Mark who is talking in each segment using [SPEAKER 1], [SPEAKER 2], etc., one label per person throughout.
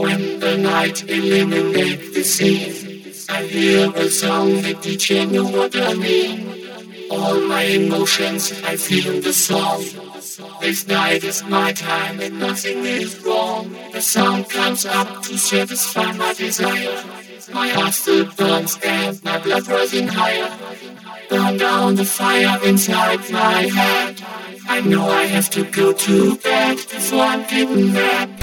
[SPEAKER 1] When the night illuminates the scene, I hear a song that teaches me what I mean. All my emotions I feel the song. This night is my time and nothing is wrong. The sound comes up to satisfy my desire. My heart still burns and my blood rising higher. Burn down the fire inside my head. I know I have to go to bed before I'm getting mad.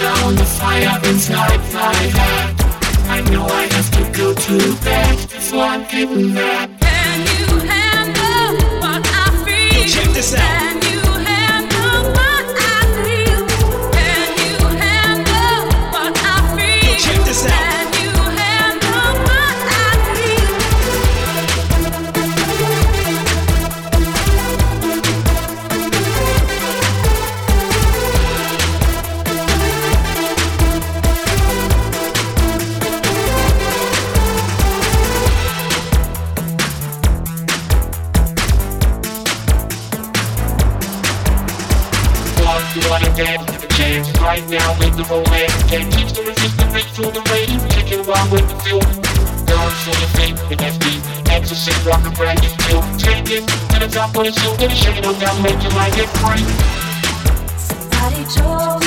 [SPEAKER 1] down the fire inside my head I know I have to go to bed before I'm getting mad
[SPEAKER 2] Can you handle what I feel? Check this out.
[SPEAKER 1] got put a silken shade on that make you like it free.
[SPEAKER 2] Somebody told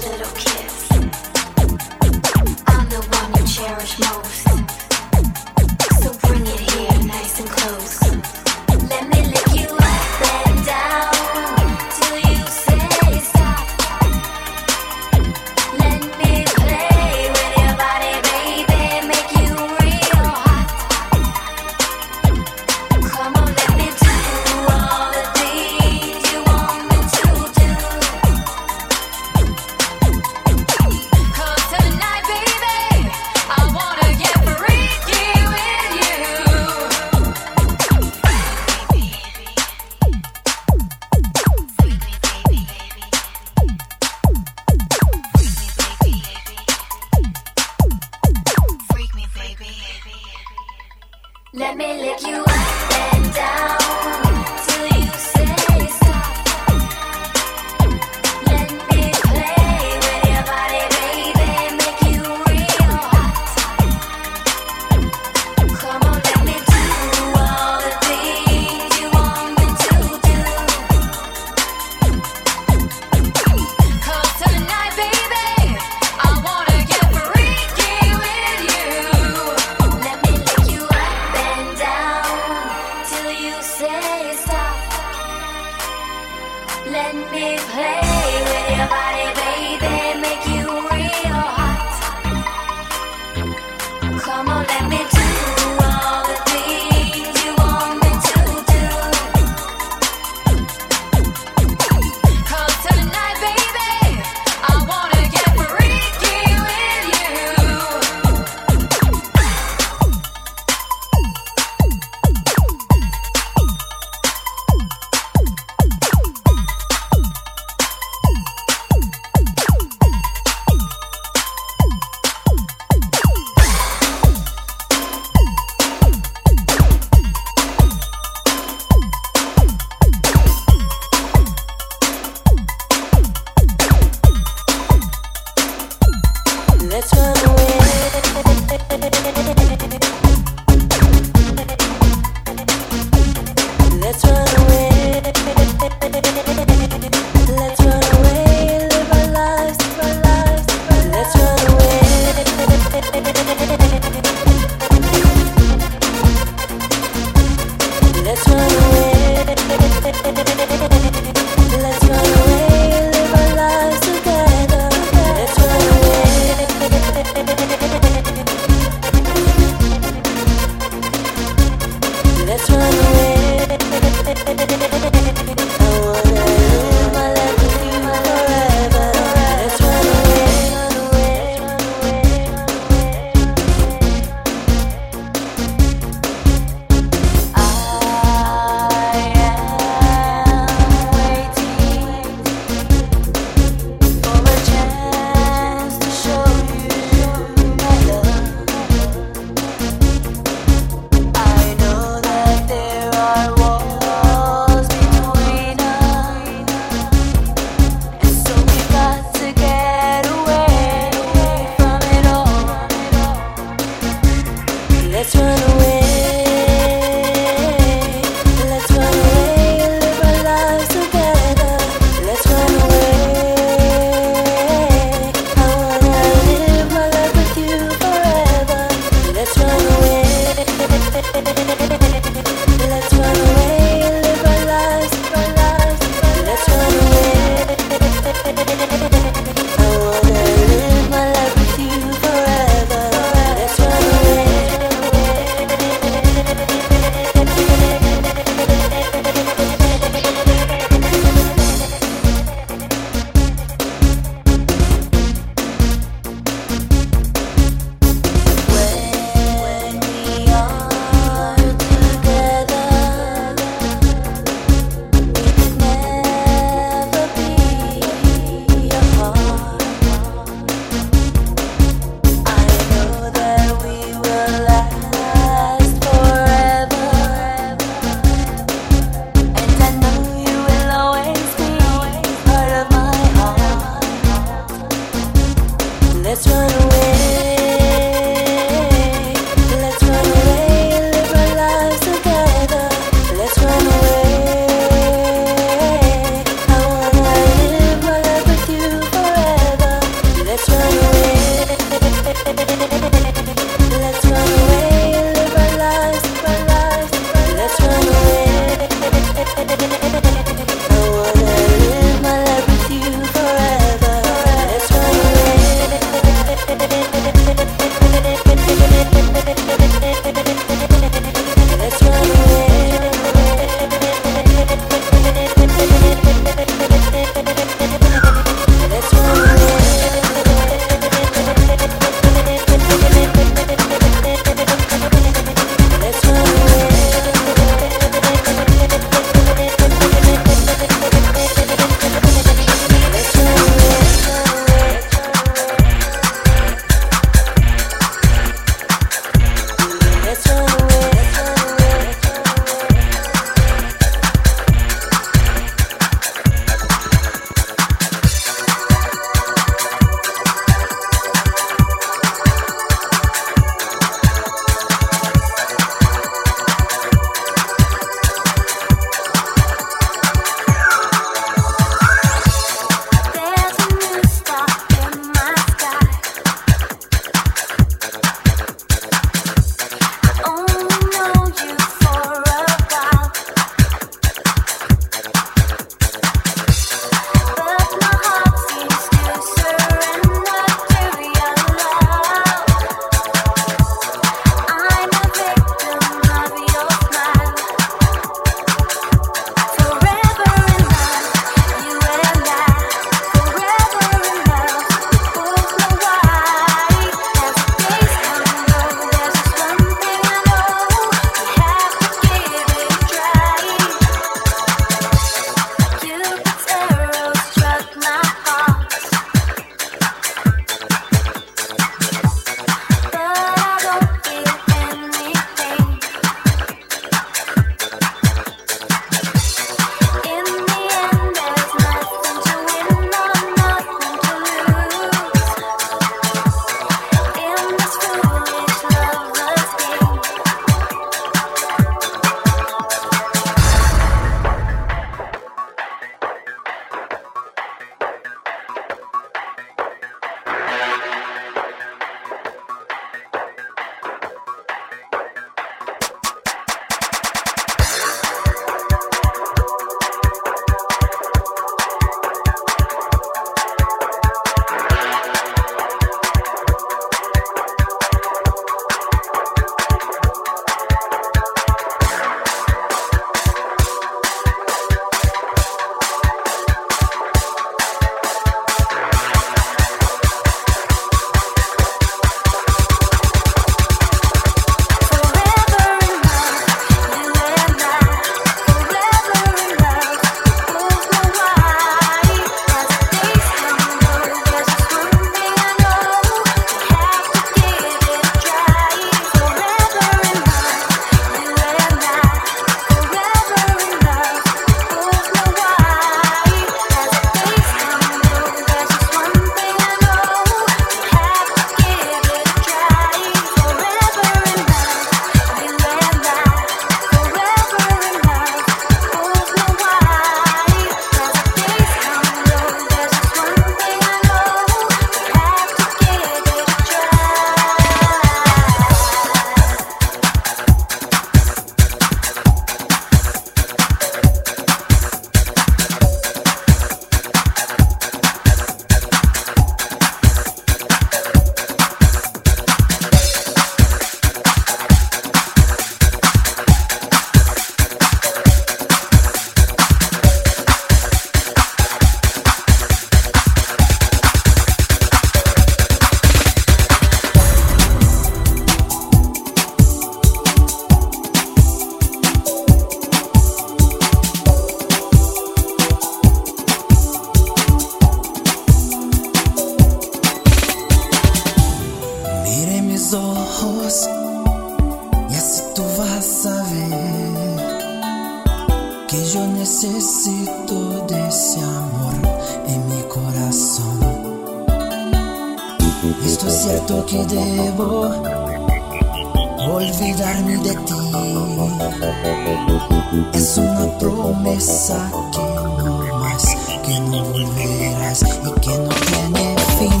[SPEAKER 3] es una promesa que no más, que no volverás y que no tiene fin.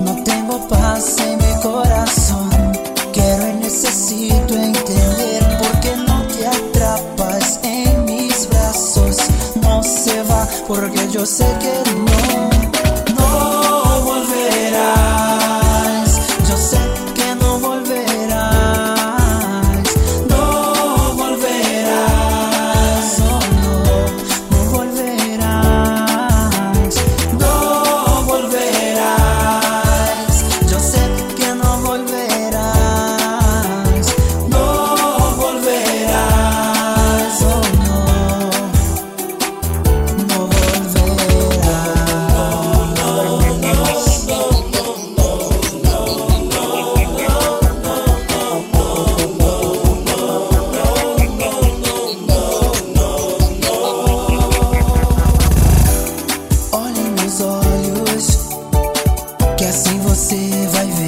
[SPEAKER 3] No tengo paz en mi corazón, quiero y necesito entender por qué no te atrapas en mis brazos. No se va porque yo sé que no. você vai ver.